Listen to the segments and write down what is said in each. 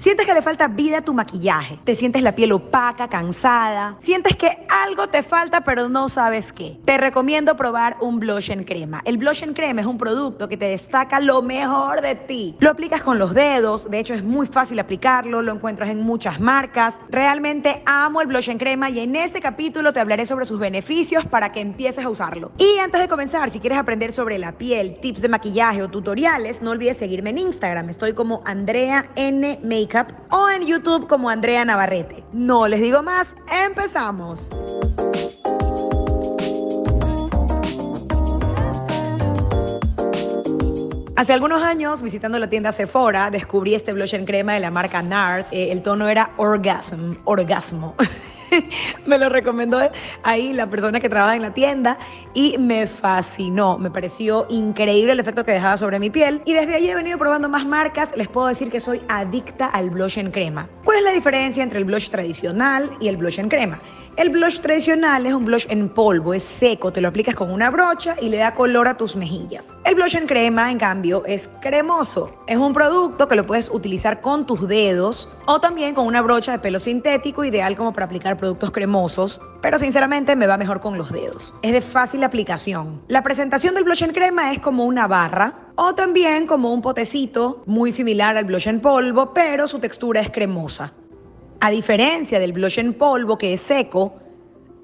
Sientes que le falta vida a tu maquillaje, te sientes la piel opaca, cansada, sientes que algo te falta pero no sabes qué. Te recomiendo probar un blush en crema. El blush en crema es un producto que te destaca lo mejor de ti. Lo aplicas con los dedos, de hecho es muy fácil aplicarlo, lo encuentras en muchas marcas. Realmente amo el blush en crema y en este capítulo te hablaré sobre sus beneficios para que empieces a usarlo. Y antes de comenzar, si quieres aprender sobre la piel, tips de maquillaje o tutoriales, no olvides seguirme en Instagram. Estoy como Andrea N Make o en YouTube como Andrea Navarrete. No les digo más, empezamos. Hace algunos años, visitando la tienda Sephora, descubrí este blush en crema de la marca NARS. Eh, el tono era Orgasm, orgasmo. me lo recomendó ahí la persona que trabaja en la tienda y me fascinó. Me pareció increíble el efecto que dejaba sobre mi piel. Y desde ahí he venido probando más marcas. Les puedo decir que soy adicta al blush en crema. ¿Cuál es la diferencia entre el blush tradicional y el blush en crema? El blush tradicional es un blush en polvo, es seco, te lo aplicas con una brocha y le da color a tus mejillas. El blush en crema, en cambio, es cremoso. Es un producto que lo puedes utilizar con tus dedos o también con una brocha de pelo sintético, ideal como para aplicar productos cremosos, pero sinceramente me va mejor con los dedos. Es de fácil aplicación. La presentación del blush en crema es como una barra o también como un potecito muy similar al blush en polvo, pero su textura es cremosa. A diferencia del blush en polvo que es seco,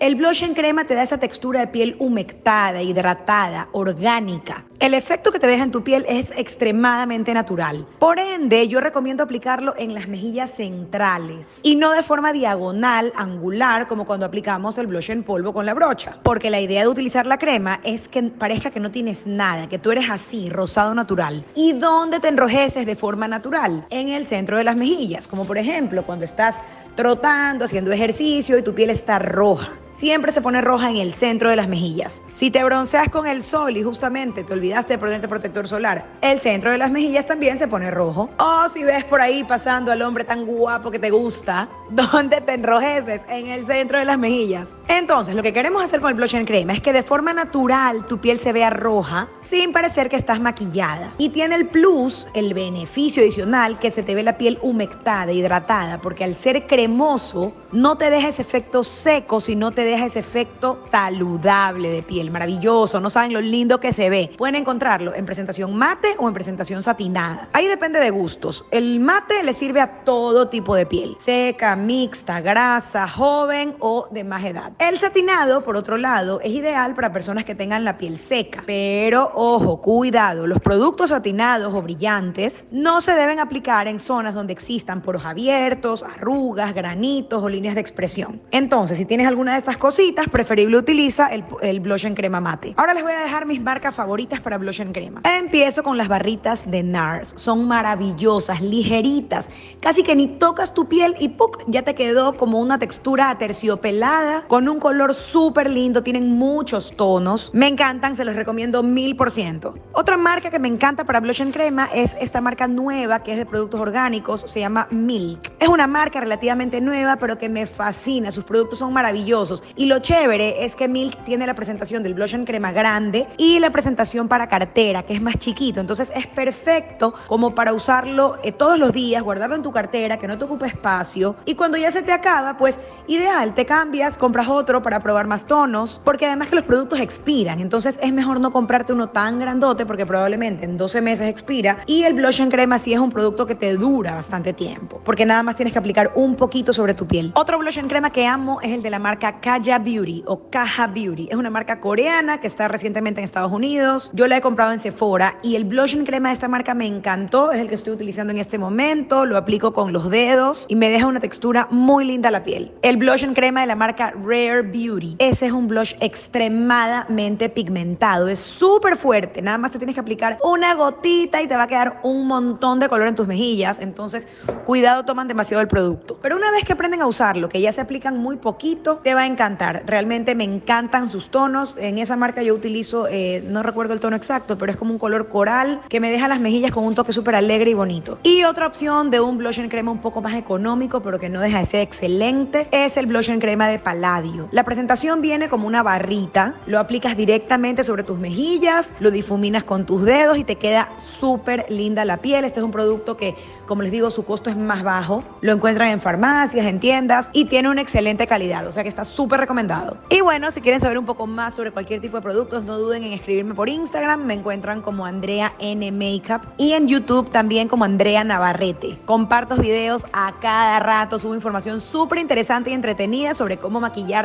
el blush en crema te da esa textura de piel humectada, hidratada, orgánica. El efecto que te deja en tu piel es extremadamente natural. Por ende, yo recomiendo aplicarlo en las mejillas centrales y no de forma diagonal, angular, como cuando aplicamos el blush en polvo con la brocha. Porque la idea de utilizar la crema es que parezca que no tienes nada, que tú eres así, rosado natural. ¿Y dónde te enrojeces de forma natural? En el centro de las mejillas, como por ejemplo cuando estás trotando, haciendo ejercicio y tu piel está roja. Siempre se pone roja en el centro de las mejillas. Si te bronceas con el sol y justamente te olvidaste de ponerte protector solar, el centro de las mejillas también se pone rojo. O si ves por ahí pasando al hombre tan guapo que te gusta, ¿dónde te enrojeces? En el centro de las mejillas. Entonces, lo que queremos hacer con el blush en crema es que de forma natural tu piel se vea roja sin parecer que estás maquillada. Y tiene el plus, el beneficio adicional, que se te ve la piel humectada, hidratada, porque al ser cremoso no te deja ese efecto seco, sino te deja ese efecto saludable de piel, maravilloso. No saben lo lindo que se ve. Pueden encontrarlo en presentación mate o en presentación satinada. Ahí depende de gustos. El mate le sirve a todo tipo de piel, seca, mixta, grasa, joven o de más edad. El satinado, por otro lado, es ideal para personas que tengan la piel seca. Pero ojo, cuidado, los productos satinados o brillantes no se deben aplicar en zonas donde existan poros abiertos, arrugas, granitos o líneas de expresión. Entonces, si tienes alguna de estas cositas, preferible utiliza el, el blush en crema mate. Ahora les voy a dejar mis marcas favoritas para blush en crema. Empiezo con las barritas de NARS. Son maravillosas, ligeritas. Casi que ni tocas tu piel y ¡puc! ya te quedó como una textura aterciopelada con un color súper lindo, tienen muchos tonos. Me encantan, se los recomiendo mil por ciento. Otra marca que me encanta para blush en crema es esta marca nueva que es de productos orgánicos, se llama Milk. Es una marca relativamente nueva, pero que me fascina. Sus productos son maravillosos. Y lo chévere es que Milk tiene la presentación del blush en crema grande y la presentación para cartera, que es más chiquito. Entonces es perfecto como para usarlo eh, todos los días, guardarlo en tu cartera, que no te ocupe espacio. Y cuando ya se te acaba, pues ideal, te cambias, compras otro para probar más tonos, porque además que los productos expiran, entonces es mejor no comprarte uno tan grandote porque probablemente en 12 meses expira y el blush en crema sí es un producto que te dura bastante tiempo, porque nada más tienes que aplicar un poquito sobre tu piel. Otro blush en crema que amo es el de la marca Kaja Beauty o Kaja Beauty. Es una marca coreana que está recientemente en Estados Unidos. Yo la he comprado en Sephora y el blush en crema de esta marca me encantó, es el que estoy utilizando en este momento, lo aplico con los dedos y me deja una textura muy linda la piel. El blush en crema de la marca Rare Beauty. Ese es un blush extremadamente pigmentado, es súper fuerte, nada más te tienes que aplicar una gotita y te va a quedar un montón de color en tus mejillas, entonces cuidado, toman demasiado el producto. Pero una vez que aprenden a usarlo, que ya se aplican muy poquito, te va a encantar. Realmente me encantan sus tonos. En esa marca yo utilizo, eh, no recuerdo el tono exacto, pero es como un color coral que me deja las mejillas con un toque súper alegre y bonito. Y otra opción de un blush en crema un poco más económico, pero que no deja de ser excelente, es el blush en crema de Palladio. La presentación viene como una barrita, lo aplicas directamente sobre tus mejillas, lo difuminas con tus dedos y te queda súper linda la piel. Este es un producto que, como les digo, su costo es más bajo. Lo encuentran en farmacias, en tiendas y tiene una excelente calidad, o sea que está súper recomendado. Y bueno, si quieren saber un poco más sobre cualquier tipo de productos, no duden en escribirme por Instagram, me encuentran como Andrea N Makeup y en YouTube también como Andrea Navarrete. Comparto videos a cada rato, subo información súper interesante y entretenida sobre cómo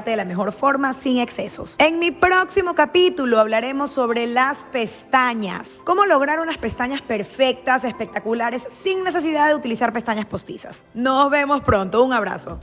de la mejor forma sin excesos. En mi próximo capítulo hablaremos sobre las pestañas, cómo lograr unas pestañas perfectas, espectaculares, sin necesidad de utilizar pestañas postizas. Nos vemos pronto, un abrazo.